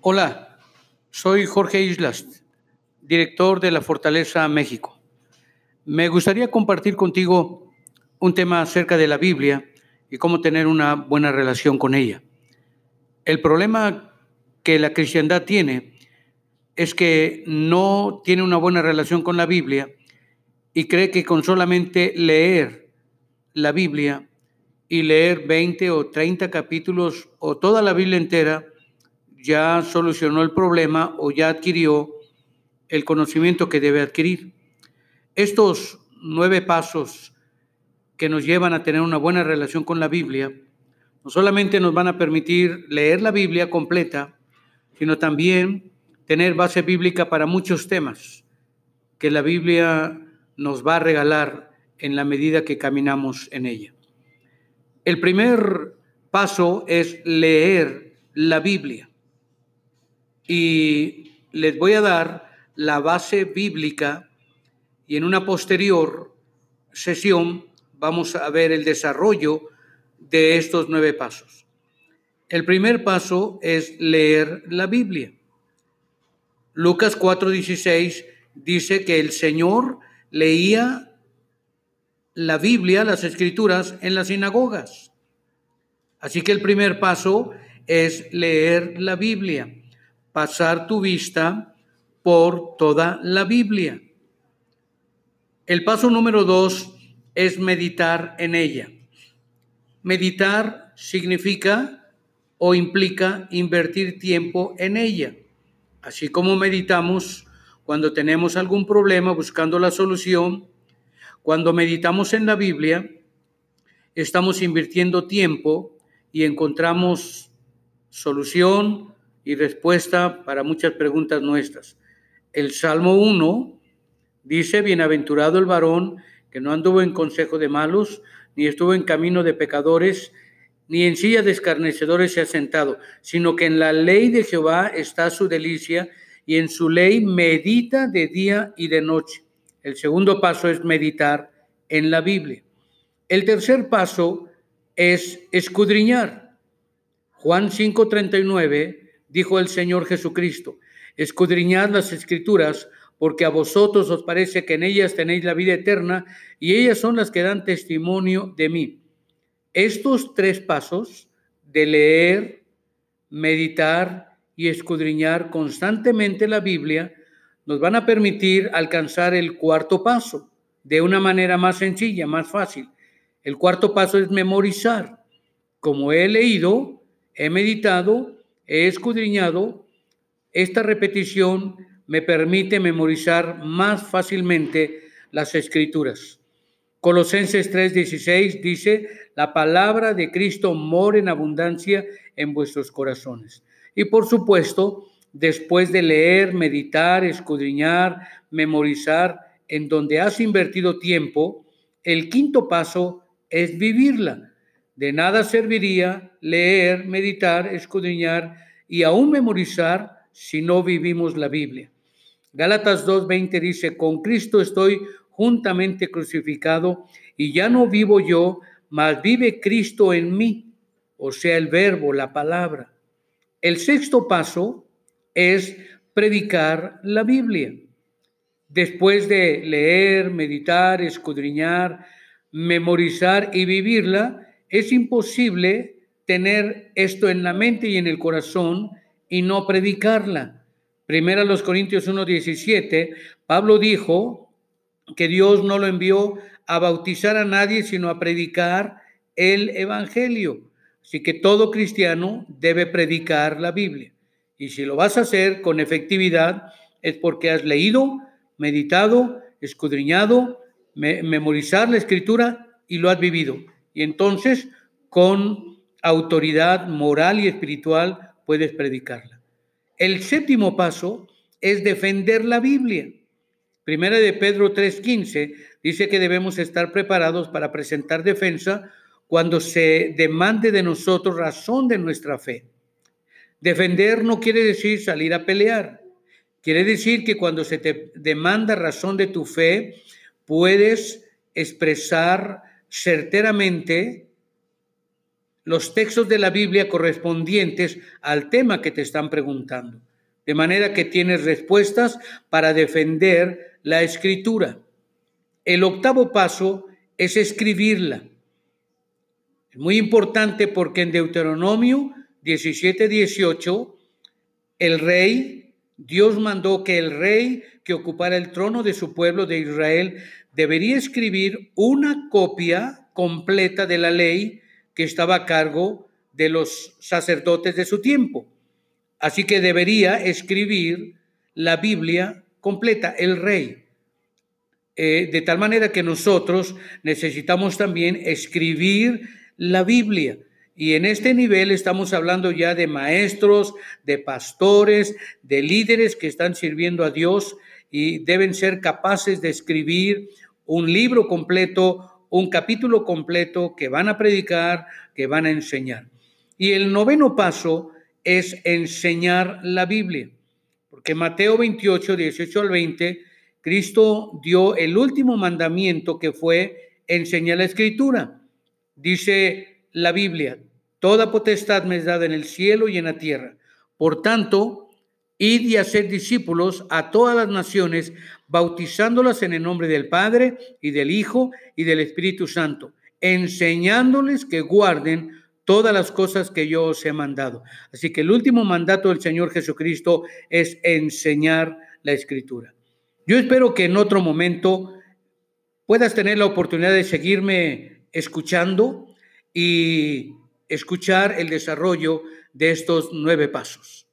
Hola, soy Jorge Islas, director de la Fortaleza México. Me gustaría compartir contigo un tema acerca de la Biblia y cómo tener una buena relación con ella. El problema que la cristiandad tiene es que no tiene una buena relación con la Biblia y cree que con solamente leer la Biblia y leer 20 o 30 capítulos o toda la Biblia entera, ya solucionó el problema o ya adquirió el conocimiento que debe adquirir. Estos nueve pasos que nos llevan a tener una buena relación con la Biblia, no solamente nos van a permitir leer la Biblia completa, sino también tener base bíblica para muchos temas que la Biblia nos va a regalar en la medida que caminamos en ella. El primer paso es leer la Biblia. Y les voy a dar la base bíblica y en una posterior sesión vamos a ver el desarrollo de estos nueve pasos. El primer paso es leer la Biblia. Lucas 4:16 dice que el Señor leía la Biblia, las escrituras, en las sinagogas. Así que el primer paso es leer la Biblia, pasar tu vista por toda la Biblia. El paso número dos es meditar en ella. Meditar significa o implica invertir tiempo en ella. Así como meditamos cuando tenemos algún problema buscando la solución, cuando meditamos en la Biblia, estamos invirtiendo tiempo y encontramos solución y respuesta para muchas preguntas nuestras. El Salmo 1 dice, bienaventurado el varón que no anduvo en consejo de malos, ni estuvo en camino de pecadores, ni en silla de escarnecedores se ha sentado, sino que en la ley de Jehová está su delicia, y en su ley medita de día y de noche. El segundo paso es meditar en la Biblia. El tercer paso es escudriñar. Juan 5:39 dijo el Señor Jesucristo, escudriñad las escrituras porque a vosotros os parece que en ellas tenéis la vida eterna y ellas son las que dan testimonio de mí. Estos tres pasos de leer, meditar y escudriñar constantemente la Biblia nos van a permitir alcanzar el cuarto paso de una manera más sencilla, más fácil. El cuarto paso es memorizar. Como he leído, he meditado, he escudriñado, esta repetición me permite memorizar más fácilmente las escrituras. Colosenses 3:16 dice, la palabra de Cristo mora en abundancia en vuestros corazones. Y por supuesto, después de leer, meditar, escudriñar, memorizar, en donde has invertido tiempo, el quinto paso es vivirla. De nada serviría leer, meditar, escudriñar y aún memorizar si no vivimos la Biblia. Gálatas 2.20 dice, con Cristo estoy juntamente crucificado y ya no vivo yo, mas vive Cristo en mí, o sea, el verbo, la palabra. El sexto paso es predicar la Biblia. Después de leer, meditar, escudriñar, memorizar y vivirla, es imposible tener esto en la mente y en el corazón y no predicarla. Primera los Corintios 1:17, Pablo dijo que Dios no lo envió a bautizar a nadie, sino a predicar el Evangelio. Así que todo cristiano debe predicar la Biblia. Y si lo vas a hacer con efectividad, es porque has leído, meditado, escudriñado, memorizar la escritura y lo has vivido. Y entonces, con autoridad moral y espiritual, puedes predicarla. El séptimo paso es defender la Biblia. Primera de Pedro 3:15 dice que debemos estar preparados para presentar defensa cuando se demande de nosotros razón de nuestra fe. Defender no quiere decir salir a pelear. Quiere decir que cuando se te demanda razón de tu fe, puedes expresar certeramente los textos de la Biblia correspondientes al tema que te están preguntando. De manera que tienes respuestas para defender la escritura. El octavo paso es escribirla. Es muy importante porque en Deuteronomio 17, 18, el rey, Dios mandó que el rey que ocupara el trono de su pueblo de Israel debería escribir una copia completa de la ley que estaba a cargo de los sacerdotes de su tiempo. Así que debería escribir la Biblia completa, el rey. Eh, de tal manera que nosotros necesitamos también escribir la Biblia. Y en este nivel estamos hablando ya de maestros, de pastores, de líderes que están sirviendo a Dios y deben ser capaces de escribir un libro completo, un capítulo completo que van a predicar, que van a enseñar. Y el noveno paso es enseñar la Biblia, porque Mateo 28, 18 al 20 Cristo dio el último mandamiento que fue enseñar la escritura. Dice la Biblia, toda potestad me es dada en el cielo y en la tierra. Por tanto, id y hacer discípulos a todas las naciones, bautizándolas en el nombre del Padre y del Hijo y del Espíritu Santo, enseñándoles que guarden todas las cosas que yo os he mandado. Así que el último mandato del Señor Jesucristo es enseñar la escritura. Yo espero que en otro momento puedas tener la oportunidad de seguirme escuchando y escuchar el desarrollo de estos nueve pasos.